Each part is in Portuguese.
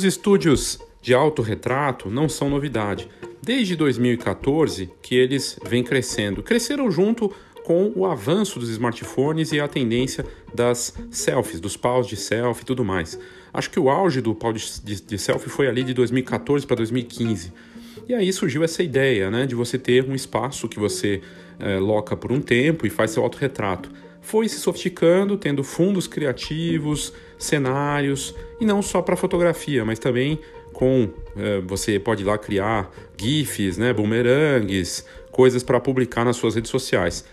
Os estúdios de autorretrato não são novidade. Desde 2014 que eles vêm crescendo. Cresceram junto com o avanço dos smartphones e a tendência das selfies, dos paus de selfie e tudo mais. Acho que o auge do pau de, de, de selfie foi ali de 2014 para 2015. E aí surgiu essa ideia né, de você ter um espaço que você é, loca por um tempo e faz seu autorretrato. Foi se sofisticando, tendo fundos criativos, cenários, e não só para fotografia, mas também com é, você pode lá criar GIFs, né, boomerangues, coisas para publicar nas suas redes sociais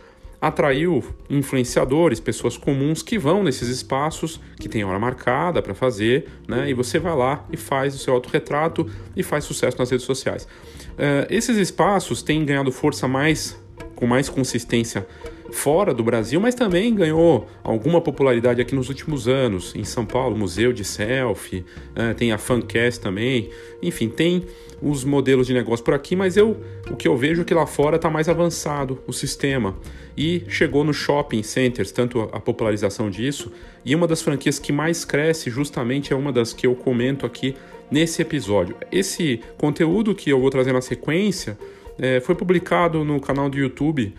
atraiu influenciadores, pessoas comuns que vão nesses espaços que tem hora marcada para fazer, né? E você vai lá e faz o seu autorretrato e faz sucesso nas redes sociais. Uh, esses espaços têm ganhado força mais com mais consistência fora do Brasil, mas também ganhou alguma popularidade aqui nos últimos anos. Em São Paulo, Museu de Selfie, uh, tem a Fancast também. Enfim, tem os modelos de negócio por aqui, mas eu o que eu vejo é que lá fora está mais avançado o sistema e chegou no shopping centers, tanto a popularização disso, e uma das franquias que mais cresce justamente é uma das que eu comento aqui nesse episódio. Esse conteúdo que eu vou trazer na sequência é, foi publicado no canal do YouTube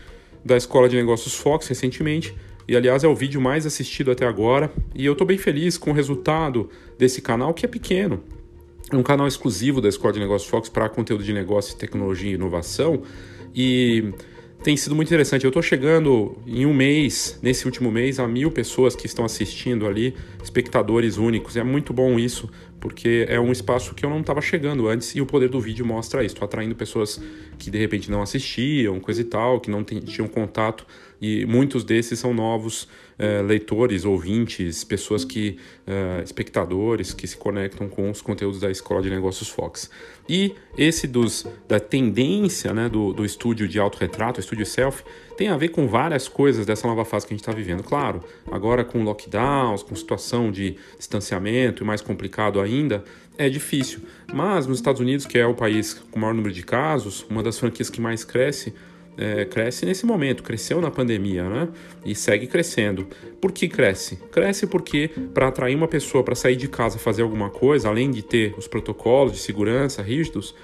da Escola de Negócios Fox recentemente. E aliás é o vídeo mais assistido até agora. E eu estou bem feliz com o resultado desse canal, que é pequeno. É um canal exclusivo da Escola de Negócios Fox para conteúdo de negócio, tecnologia e inovação. E tem sido muito interessante. Eu estou chegando em um mês, nesse último mês, a mil pessoas que estão assistindo ali, espectadores únicos. É muito bom isso, porque é um espaço que eu não estava chegando antes e o poder do vídeo mostra isso. Estou atraindo pessoas que de repente não assistiam, coisa e tal, que não tinham contato e muitos desses são novos uh, leitores, ouvintes, pessoas que, uh, espectadores que se conectam com os conteúdos da Escola de Negócios Fox. E esse dos, da tendência né, do, do estúdio de autorretrato, estúdio self, tem a ver com várias coisas dessa nova fase que a gente está vivendo. Claro, agora com lockdowns, com situação de distanciamento e mais complicado ainda, é difícil. Mas nos Estados Unidos, que é o país com o maior número de casos, uma das franquias que mais cresce, é, cresce nesse momento, cresceu na pandemia, né? E segue crescendo. Por que cresce? Cresce porque para atrair uma pessoa para sair de casa fazer alguma coisa, além de ter os protocolos de segurança rígidos,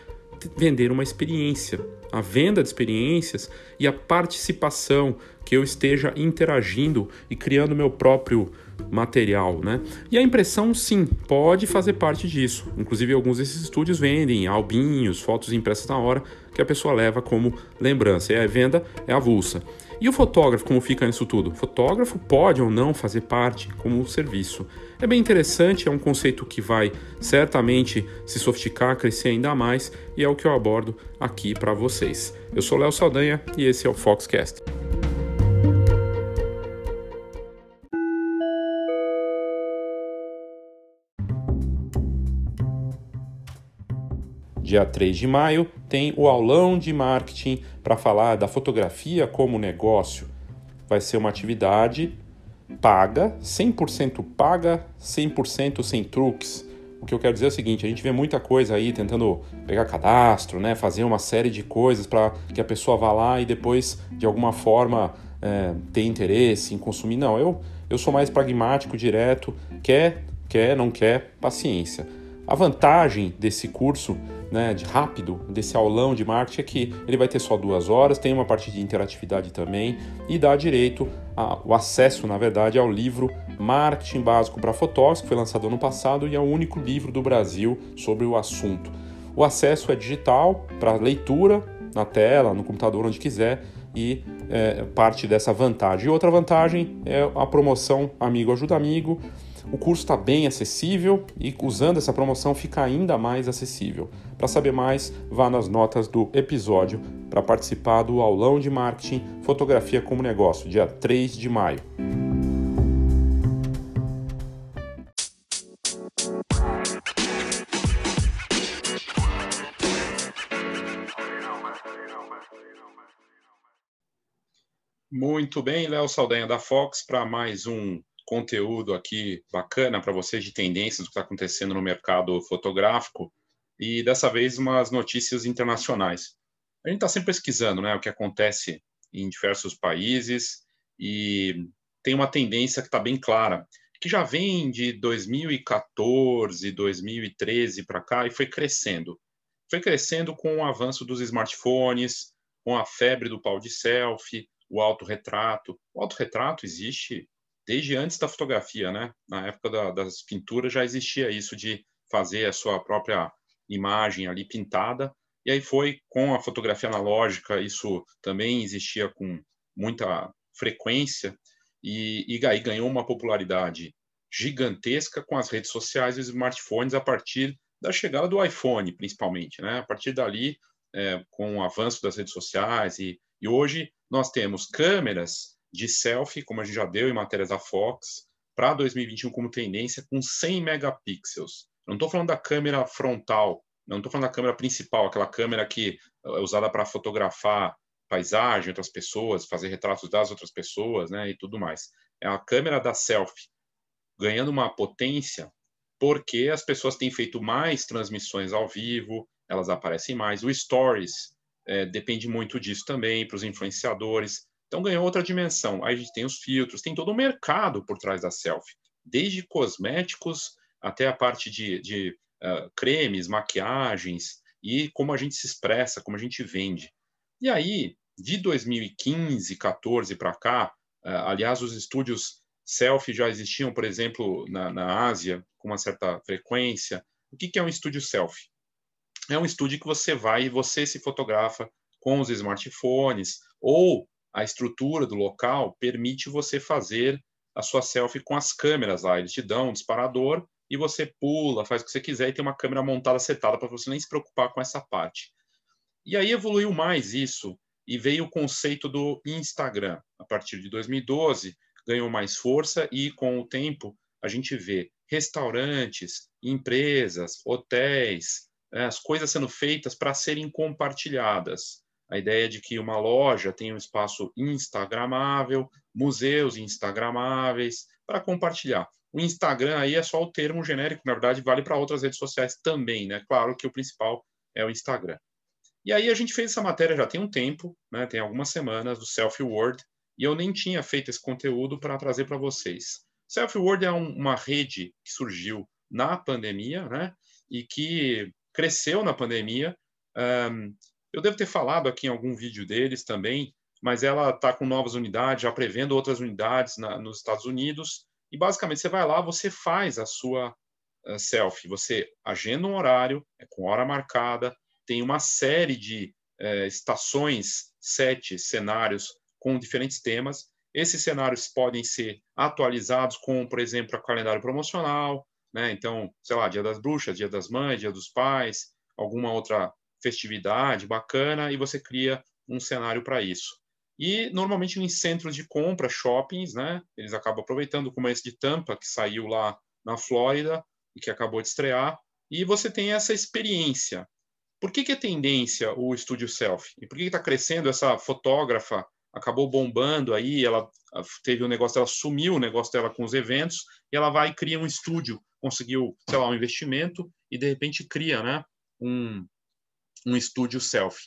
vender uma experiência. A venda de experiências e a participação, que eu esteja interagindo e criando meu próprio material, né? E a impressão, sim, pode fazer parte disso. Inclusive, alguns desses estúdios vendem albinhos, fotos impressas na hora, que a pessoa leva como lembrança. E a venda é avulsa. E o fotógrafo, como fica nisso tudo? O fotógrafo pode ou não fazer parte como um serviço. É bem interessante, é um conceito que vai certamente se sofisticar, crescer ainda mais, e é o que eu abordo aqui para vocês. Eu sou Léo Saldanha e esse é o Foxcast. dia 3 de maio, tem o aulão de marketing para falar da fotografia como negócio. Vai ser uma atividade paga, 100% paga, 100% sem truques. O que eu quero dizer é o seguinte: a gente vê muita coisa aí tentando pegar cadastro, né, fazer uma série de coisas para que a pessoa vá lá e depois, de alguma forma, é, ter interesse em consumir. Não, eu, eu sou mais pragmático, direto, quer, quer, não quer, paciência. A vantagem desse curso né, de rápido, desse aulão de marketing, é que ele vai ter só duas horas, tem uma parte de interatividade também e dá direito ao acesso, na verdade, ao livro Marketing Básico para Fotógrafos, que foi lançado ano passado e é o único livro do Brasil sobre o assunto. O acesso é digital para leitura na tela, no computador, onde quiser e é, parte dessa vantagem. E outra vantagem é a promoção Amigo Ajuda Amigo o curso está bem acessível e usando essa promoção fica ainda mais acessível. Para saber mais, vá nas notas do episódio para participar do aulão de marketing Fotografia como Negócio, dia 3 de maio. Muito bem, Léo Saldanha da Fox para mais um conteúdo aqui bacana para vocês de tendências do que está acontecendo no mercado fotográfico e dessa vez umas notícias internacionais. A gente está sempre pesquisando né, o que acontece em diversos países e tem uma tendência que está bem clara, que já vem de 2014, 2013 para cá e foi crescendo. Foi crescendo com o avanço dos smartphones, com a febre do pau de selfie, o autorretrato. O autorretrato existe desde antes da fotografia, né? Na época da, das pinturas já existia isso de fazer a sua própria imagem ali pintada. E aí foi com a fotografia analógica, isso também existia com muita frequência e, e aí ganhou uma popularidade gigantesca com as redes sociais e os smartphones a partir da chegada do iPhone, principalmente, né? A partir dali, é, com o avanço das redes sociais e, e hoje nós temos câmeras de selfie, como a gente já deu em matérias da Fox, para 2021 como tendência com 100 megapixels. Não estou falando da câmera frontal, não estou falando da câmera principal, aquela câmera que é usada para fotografar paisagem, outras pessoas, fazer retratos das outras pessoas, né, e tudo mais. É a câmera da selfie ganhando uma potência porque as pessoas têm feito mais transmissões ao vivo, elas aparecem mais. O Stories é, depende muito disso também para os influenciadores. Então ganhou outra dimensão. Aí a gente tem os filtros, tem todo o mercado por trás da selfie, desde cosméticos até a parte de, de uh, cremes, maquiagens e como a gente se expressa, como a gente vende. E aí, de 2015, 14 para cá, uh, aliás, os estúdios selfie já existiam, por exemplo, na, na Ásia, com uma certa frequência. O que, que é um estúdio selfie? É um estúdio que você vai e você se fotografa com os smartphones ou a estrutura do local permite você fazer a sua selfie com as câmeras lá. Eles te dão um disparador e você pula, faz o que você quiser e tem uma câmera montada setada para você nem se preocupar com essa parte. E aí evoluiu mais isso e veio o conceito do Instagram. A partir de 2012, ganhou mais força e, com o tempo, a gente vê restaurantes, empresas, hotéis, né, as coisas sendo feitas para serem compartilhadas. A ideia de que uma loja tem um espaço instagramável, museus instagramáveis, para compartilhar. O Instagram aí é só o termo genérico, na verdade vale para outras redes sociais também, né? Claro que o principal é o Instagram. E aí a gente fez essa matéria já tem um tempo, né? Tem algumas semanas do Selfie World, e eu nem tinha feito esse conteúdo para trazer para vocês. Self World é um, uma rede que surgiu na pandemia, né? E que cresceu na pandemia. Um, eu devo ter falado aqui em algum vídeo deles também, mas ela está com novas unidades, já prevendo outras unidades na, nos Estados Unidos. E basicamente você vai lá, você faz a sua uh, selfie, você agenda um horário, é com hora marcada, tem uma série de uh, estações, sete cenários com diferentes temas. Esses cenários podem ser atualizados com, por exemplo, o calendário promocional, né? Então, sei lá, Dia das Bruxas, Dia das Mães, Dia dos Pais, alguma outra festividade bacana e você cria um cenário para isso. E normalmente em centros de compra, shoppings, né? Eles acabam aproveitando como esse de Tampa que saiu lá na Flórida e que acabou de estrear. E você tem essa experiência. Por que, que é tendência o estúdio self? E por que está crescendo essa fotógrafa acabou bombando aí, ela teve o um negócio dela, sumiu o negócio dela com os eventos, e ela vai e cria um estúdio, conseguiu, sei lá, um investimento, e de repente cria, né, um, um estúdio self.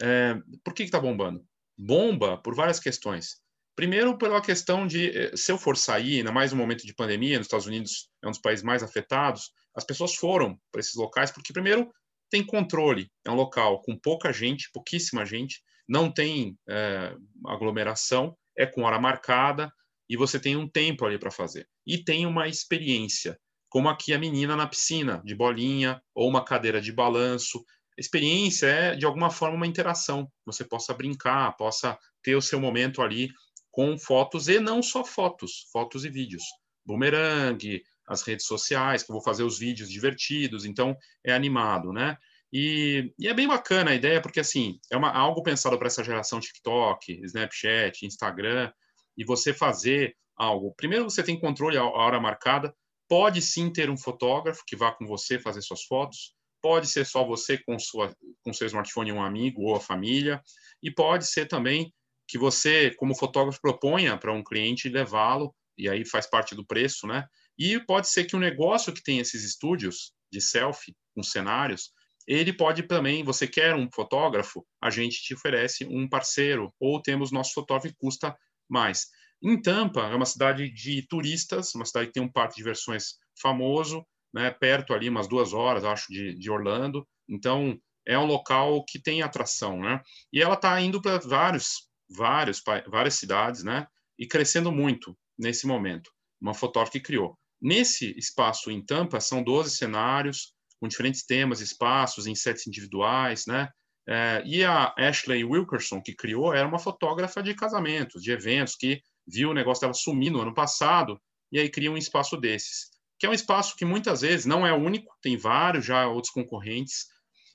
É, por que está bombando? Bomba por várias questões. Primeiro, pela questão de, eh, se eu for sair, ainda mais no momento de pandemia, nos Estados Unidos é um dos países mais afetados, as pessoas foram para esses locais, porque, primeiro, tem controle, é um local com pouca gente, pouquíssima gente, não tem é, aglomeração, é com hora marcada e você tem um tempo ali para fazer. E tem uma experiência, como aqui a menina na piscina, de bolinha ou uma cadeira de balanço. Experiência é, de alguma forma, uma interação. Você possa brincar, possa ter o seu momento ali com fotos e não só fotos, fotos e vídeos. Boomerang, as redes sociais, que eu vou fazer os vídeos divertidos, então é animado, né? E, e, é bem bacana a ideia, porque assim, é uma, algo pensado para essa geração TikTok, Snapchat, Instagram, e você fazer algo. Primeiro, você tem controle a hora marcada. Pode sim ter um fotógrafo que vá com você fazer suas fotos. Pode ser só você com, sua, com seu smartphone, um amigo ou a família. E pode ser também que você, como fotógrafo, proponha para um cliente levá-lo, e aí faz parte do preço, né? E pode ser que um negócio que tem esses estúdios de selfie com cenários ele pode também, você quer um fotógrafo, a gente te oferece um parceiro, ou temos nosso fotógrafo que custa mais. Em Tampa, é uma cidade de turistas, uma cidade que tem um parque de diversões famoso, né, perto ali, umas duas horas, acho, de, de Orlando. Então, é um local que tem atração, né? E ela está indo para vários, vários, várias cidades, né? E crescendo muito nesse momento. Uma fotógrafa que criou. Nesse espaço em Tampa, são 12 cenários, com diferentes temas, espaços, em sets individuais, né? É, e a Ashley Wilkerson, que criou, era uma fotógrafa de casamentos, de eventos, que viu o negócio dela sumir no ano passado, e aí cria um espaço desses. Que é um espaço que muitas vezes não é único, tem vários já outros concorrentes.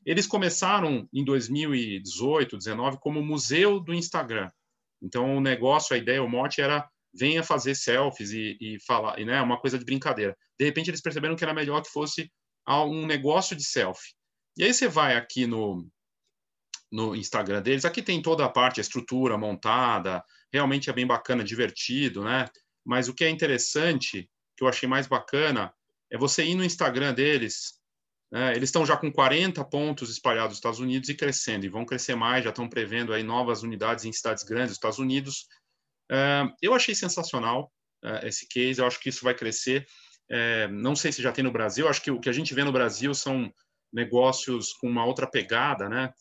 Eles começaram em 2018, 2019, como museu do Instagram. Então, o negócio, a ideia, o mote era venha fazer selfies e, e falar, e, né, uma coisa de brincadeira. De repente, eles perceberam que era melhor que fosse um negócio de selfie. E aí você vai aqui no, no Instagram deles, aqui tem toda a parte, a estrutura montada, realmente é bem bacana, divertido, né? Mas o que é interessante, que eu achei mais bacana, é você ir no Instagram deles, né? eles estão já com 40 pontos espalhados nos Estados Unidos e crescendo, e vão crescer mais, já estão prevendo aí novas unidades em cidades grandes dos Estados Unidos. Uh, eu achei sensacional uh, esse case, eu acho que isso vai crescer. É, não sei se já tem no Brasil, acho que o que a gente vê no Brasil são negócios com uma outra pegada, né?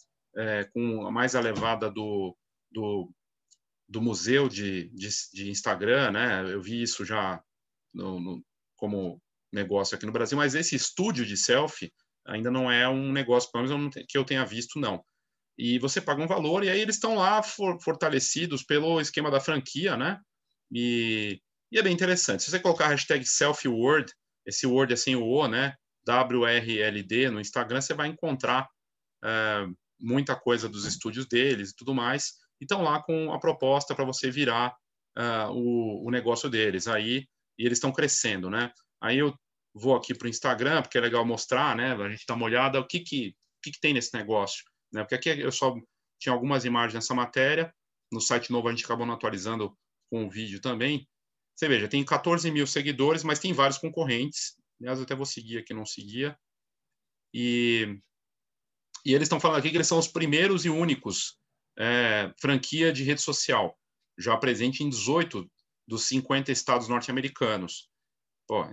Com a mais elevada do, do, do museu de, de, de, Instagram, né? Eu vi isso já no, no, como negócio aqui no Brasil, mas esse estúdio de selfie ainda não é um negócio, pelo menos que eu tenha visto, não. E você paga um valor e aí eles estão lá for, fortalecidos pelo esquema da franquia, né? E e é bem interessante. Se você colocar a hashtag selfword, esse word é sem o O, né? WRLD no Instagram, você vai encontrar é, muita coisa dos estúdios deles e tudo mais. E estão lá com a proposta para você virar uh, o, o, negócio deles. Aí, e eles estão crescendo, né? Aí eu vou aqui para o Instagram, porque é legal mostrar, né? A gente dá uma olhada, o que, que, o que, que tem nesse negócio. Né? Porque aqui eu só tinha algumas imagens nessa matéria. No site novo a gente acabou não atualizando com o vídeo também. Você veja, tem 14 mil seguidores, mas tem vários concorrentes. Aliás, eu até vou seguir aqui, não seguia. E, e eles estão falando aqui que eles são os primeiros e únicos é, franquia de rede social, já presente em 18 dos 50 estados norte-americanos.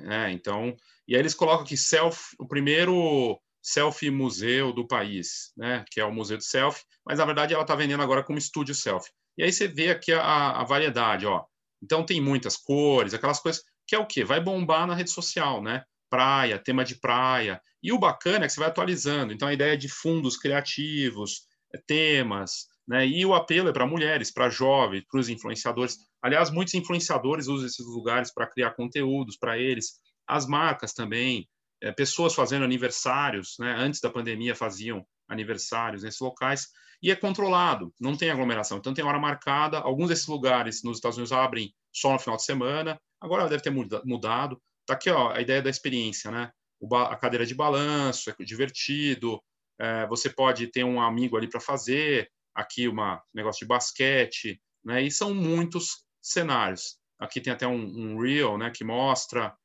É, então, e aí eles colocam aqui self, o primeiro selfie museu do país, né, que é o Museu do Selfie, mas na verdade ela está vendendo agora como estúdio selfie. E aí você vê aqui a, a variedade, ó. Então tem muitas cores, aquelas coisas que é o quê? Vai bombar na rede social, né? Praia, tema de praia. E o bacana é que você vai atualizando. Então a ideia de fundos criativos, é temas, né? E o apelo é para mulheres, para jovens, para os influenciadores. Aliás, muitos influenciadores usam esses lugares para criar conteúdos para eles. As marcas também, é, pessoas fazendo aniversários, né? Antes da pandemia faziam aniversários nesses locais e é controlado, não tem aglomeração. Então tem hora marcada. Alguns desses lugares nos Estados Unidos abrem só no final de semana. Agora deve ter mudado. Tá aqui ó, a ideia da experiência, né? a cadeira de balanço é divertido. É, você pode ter um amigo ali para fazer. Aqui uma negócio de basquete, né? E são muitos cenários. Aqui tem até um, um reel, né? Que mostra.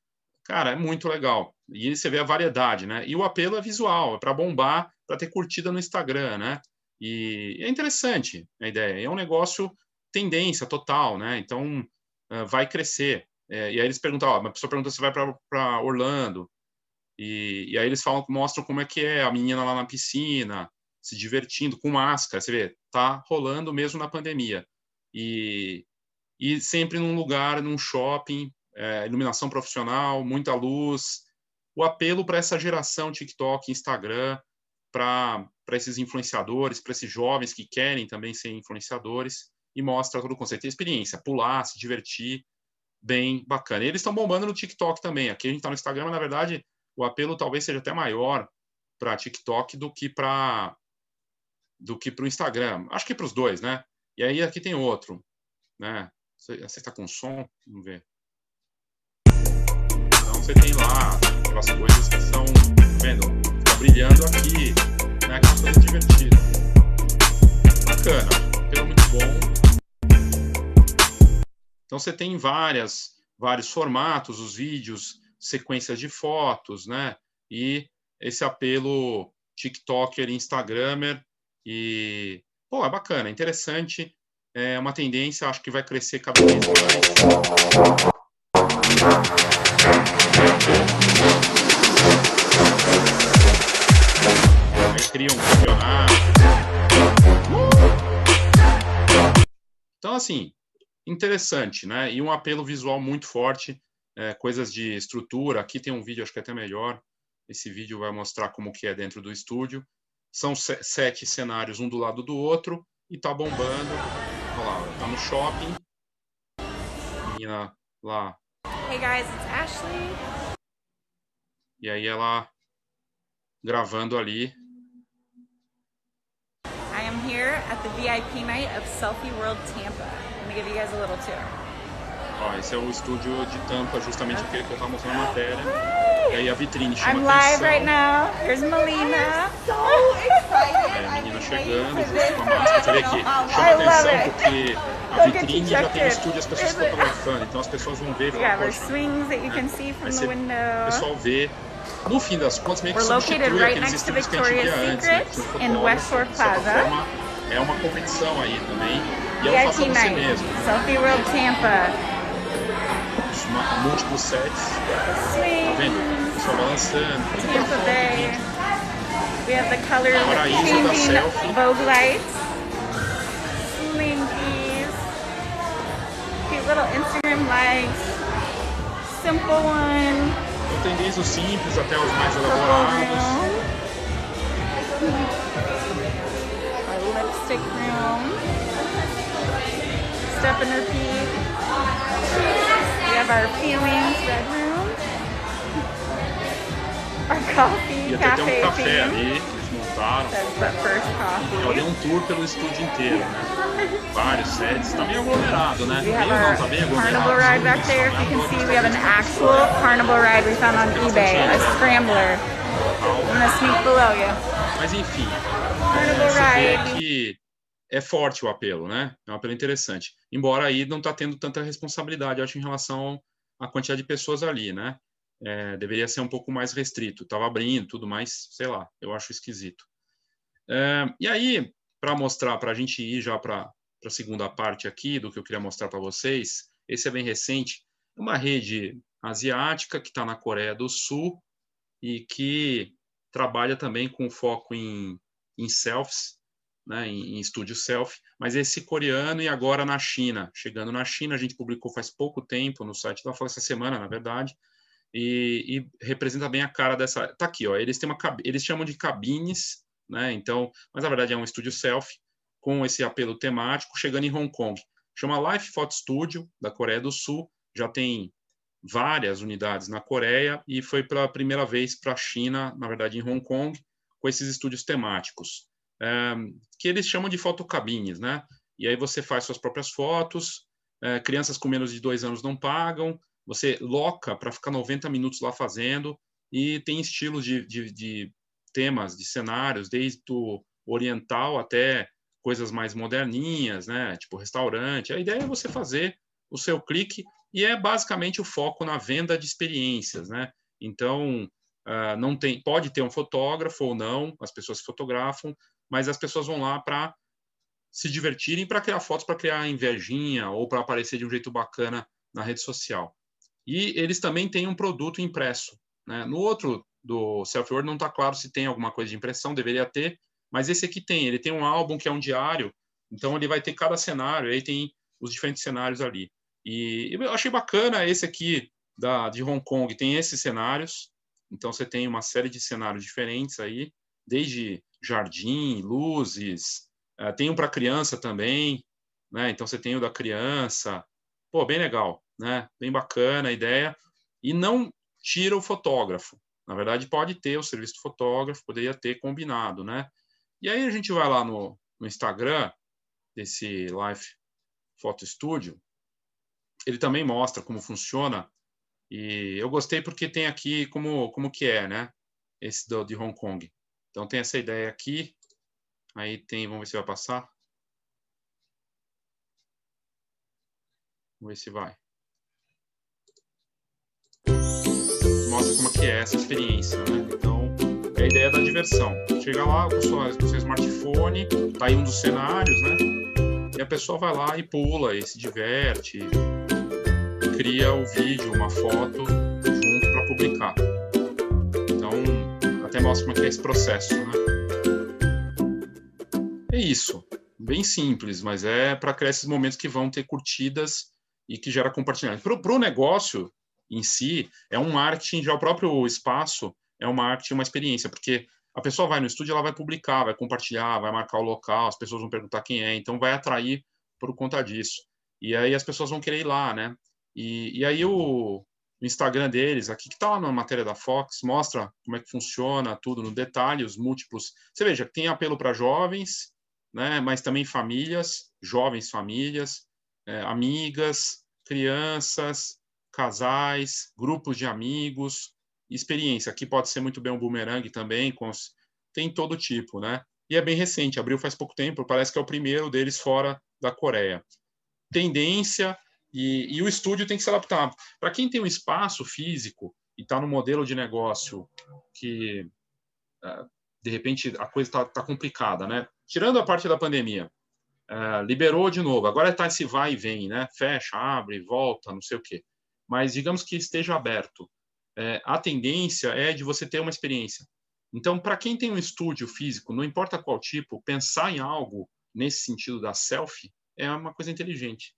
Cara, é muito legal. E você vê a variedade, né? E o apelo é visual, é para bombar, para ter curtida no Instagram, né? E é interessante a ideia. É um negócio tendência total, né? Então uh, vai crescer. É, e aí eles perguntam, ó, uma pessoa pergunta se vai para Orlando. E, e, aí eles falam, mostram como é que é a menina lá na piscina, se divertindo com máscara. Você vê, tá rolando mesmo na pandemia. E, e sempre num lugar, num shopping, é, iluminação profissional, muita luz. O apelo para essa geração TikTok, Instagram, para esses influenciadores, para esses jovens que querem também ser influenciadores, e mostra todo o conceito de experiência, pular, se divertir, bem bacana. E eles estão bombando no TikTok também. Aqui a gente está no Instagram, mas na verdade o apelo talvez seja até maior para TikTok do que para do que para o Instagram. Acho que para os dois, né? E aí aqui tem outro, né? Você está com som? Vamos ver. Então você tem lá aquelas coisas que são, tá vendo? brilhando aqui, né? Aquela coisa divertida. Bacana, pelo muito bom. Então você tem várias, vários formatos, os vídeos, sequências de fotos, né? E esse apelo TikToker, Instagramer e pô, é bacana, é interessante. É uma tendência, acho que vai crescer cada vez mais. Cria um campeonato. Então, assim, interessante, né? E um apelo visual muito forte, é, coisas de estrutura. Aqui tem um vídeo, acho que é até melhor. Esse vídeo vai mostrar como que é dentro do estúdio. São sete cenários, um do lado do outro, e tá bombando. Olha lá, tá no shopping. Menina lá. Hey guys, it's Ashley. E aí ela gravando ali. I am here at the VIP night of Selfie World Tampa. Let me give you guys a little tour. Ó, esse é o estúdio de tampa, justamente aquele que eu tava mostrando na matéria. E aí a vitrine chama I'm live right now. Here's Melina. So excited. É, a menina chegando, junto com a máscara. Você vê aqui, chama atenção porque a vitrine já tem estúdio e as pessoas fotografando. Então as pessoas vão ver. Yeah, there's swings that you can see from the window. O pessoal vê no fim das contas, meio que We're substitui right aqueles estúdios que a gente via antes, né? in West Shore Plaza. É uma competição aí também. E é um faça você mesmo. Selfie World Tampa múltiplos sets. Tá vendo? Tampa Bay. We have the color changing Vogue lights. Slinkies. Cute little Instagram lights. Simple one. Então tem desde os simples até os mais elaborados. Our lipstick room. Step and repeat. have our feelings red coffee, e até tem um café ali que eles montaram. Eu dei um tour pelo estúdio inteiro, né? Vários sets. Tá meio aglomerado, né? Have our tá carnival ride back there. If you can see, we have an actual carnival ride we found on eBay, a scrambler. I'm gonna sneak below you. Mas enfim, carnival ride é forte o apelo, né? É um apelo interessante. Embora aí não está tendo tanta responsabilidade, acho, em relação à quantidade de pessoas ali, né? É, deveria ser um pouco mais restrito. Estava abrindo, tudo mais, sei lá, eu acho esquisito. É, e aí, para mostrar, para a gente ir já para a segunda parte aqui do que eu queria mostrar para vocês, esse é bem recente, uma rede asiática que está na Coreia do Sul e que trabalha também com foco em, em selfies, né, em, em estúdio selfie, mas esse coreano e agora na China, chegando na China, a gente publicou faz pouco tempo no site da Folha essa semana, na verdade, e, e, representa bem a cara dessa. Tá aqui, ó. Eles têm uma eles chamam de cabines, né? Então, mas na verdade é um estúdio selfie com esse apelo temático, chegando em Hong Kong. Chama Life Photo Studio da Coreia do Sul. Já tem várias unidades na Coreia e foi pela primeira vez para a China, na verdade em Hong Kong, com esses estúdios temáticos é, que eles chamam de fotocabines, né? E aí você faz suas próprias fotos, é, crianças com menos de dois anos não pagam, você loca para ficar 90 minutos lá fazendo, e tem estilos de, de, de temas, de cenários, desde o oriental até coisas mais moderninhas, né? Tipo restaurante. A ideia é você fazer o seu clique e é basicamente o foco na venda de experiências, né? Então, uh, não tem, pode ter um fotógrafo ou não, as pessoas fotografam, mas as pessoas vão lá para se divertirem, para criar fotos, para criar invejinha ou para aparecer de um jeito bacana na rede social. E eles também têm um produto impresso. Né? No outro do Self Word não está claro se tem alguma coisa de impressão, deveria ter, mas esse aqui tem. Ele tem um álbum que é um diário, então ele vai ter cada cenário, aí tem os diferentes cenários ali. E eu achei bacana esse aqui da, de Hong Kong, tem esses cenários, então você tem uma série de cenários diferentes aí, desde jardim, luzes, uh, tem um para criança também, né? Então você tem o da criança, pô, bem legal, né? Bem bacana a ideia e não tira o fotógrafo. Na verdade, pode ter o serviço do fotógrafo, poderia ter combinado, né? E aí a gente vai lá no, no Instagram desse Life Photo Studio, ele também mostra como funciona e eu gostei porque tem aqui como como que é, né? Esse do, de Hong Kong. Então tem essa ideia aqui. Aí tem, vamos ver se vai passar. Vamos ver se vai. Mostra como que é essa experiência, né? Então, é a ideia da diversão. Chega lá com, sua, com seu smartphone, tá aí um dos cenários, né? e a pessoa vai lá e pula e se diverte, cria o vídeo, uma foto junto para publicar. Então, até mostra como é, é esse processo, né? É isso, bem simples, mas é para criar esses momentos que vão ter curtidas e que gera compartilhamento. Para o negócio em si, é um marketing, já o próprio espaço é um marketing, uma experiência, porque a pessoa vai no estúdio, ela vai publicar, vai compartilhar, vai marcar o local, as pessoas vão perguntar quem é, então vai atrair por conta disso. E aí as pessoas vão querer ir lá, né? E, e aí o, o Instagram deles, aqui que está lá na matéria da Fox, mostra como é que funciona tudo no detalhe, os múltiplos. Você veja, tem apelo para jovens, né? Mas também famílias, jovens famílias, é, amigas, crianças, casais, grupos de amigos, experiência. Aqui pode ser muito bem um boomerang também, os... tem todo tipo, né? E é bem recente, abriu faz pouco tempo, parece que é o primeiro deles fora da Coreia. Tendência e, e o estúdio tem que se adaptar. Para quem tem um espaço físico e está no modelo de negócio que, é, de repente, a coisa está tá complicada, né? Tirando a parte da pandemia, é, liberou de novo, agora está esse vai e vem, né? Fecha, abre, volta, não sei o quê. Mas digamos que esteja aberto é, a tendência é de você ter uma experiência. Então, para quem tem um estúdio físico, não importa qual tipo, pensar em algo nesse sentido da selfie é uma coisa inteligente.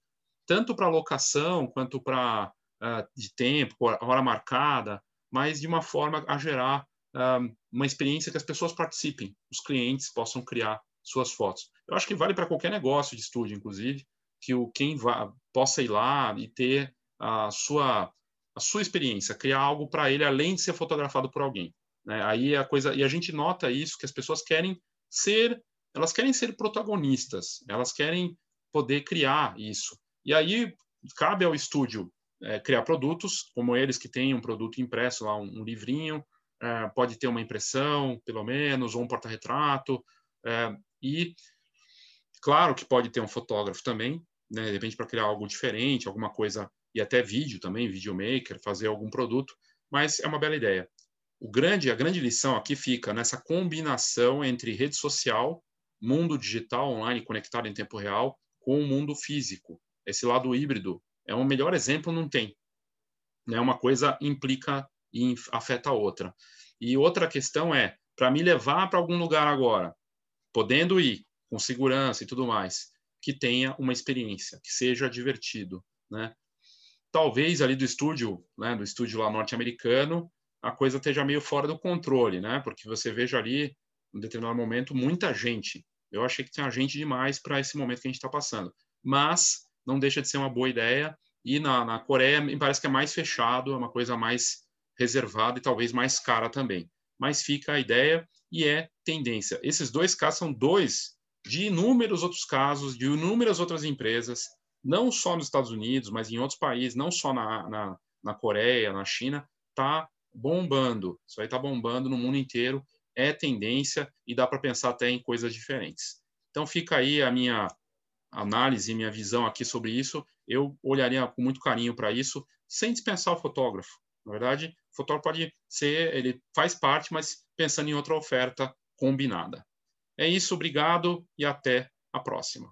Tanto para locação quanto para uh, de tempo, hora marcada, mas de uma forma a gerar uh, uma experiência que as pessoas participem, os clientes possam criar suas fotos. Eu acho que vale para qualquer negócio de estúdio, inclusive, que o quem vá, possa ir lá e ter a sua a sua experiência, criar algo para ele além de ser fotografado por alguém. Né? Aí a coisa e a gente nota isso que as pessoas querem ser, elas querem ser protagonistas, elas querem poder criar isso. E aí cabe ao estúdio é, criar produtos, como eles que têm um produto impresso lá, um, um livrinho, é, pode ter uma impressão, pelo menos, ou um porta-retrato, é, e claro que pode ter um fotógrafo também, né, de repente para criar algo diferente, alguma coisa e até vídeo também, videomaker, fazer algum produto, mas é uma bela ideia. O grande, a grande lição aqui fica nessa combinação entre rede social, mundo digital online conectado em tempo real, com o mundo físico. Esse lado híbrido é um melhor exemplo, não tem. Né? Uma coisa implica e afeta a outra. E outra questão é, para me levar para algum lugar agora, podendo ir com segurança e tudo mais, que tenha uma experiência, que seja divertido, né? Talvez ali do estúdio, né, do estúdio lá norte-americano, a coisa esteja meio fora do controle, né? Porque você veja ali, em determinado momento, muita gente. Eu achei que tinha gente demais para esse momento que a gente está passando. Mas não deixa de ser uma boa ideia. E na, na Coreia, me parece que é mais fechado, é uma coisa mais reservada e talvez mais cara também. Mas fica a ideia e é tendência. Esses dois casos são dois de inúmeros outros casos, de inúmeras outras empresas não só nos Estados Unidos, mas em outros países, não só na, na, na Coreia, na China, está bombando. Isso aí está bombando no mundo inteiro, é tendência e dá para pensar até em coisas diferentes. Então fica aí a minha análise, minha visão aqui sobre isso. Eu olharia com muito carinho para isso, sem dispensar o fotógrafo. Na verdade, o fotógrafo pode ser, ele faz parte, mas pensando em outra oferta combinada. É isso, obrigado e até a próxima.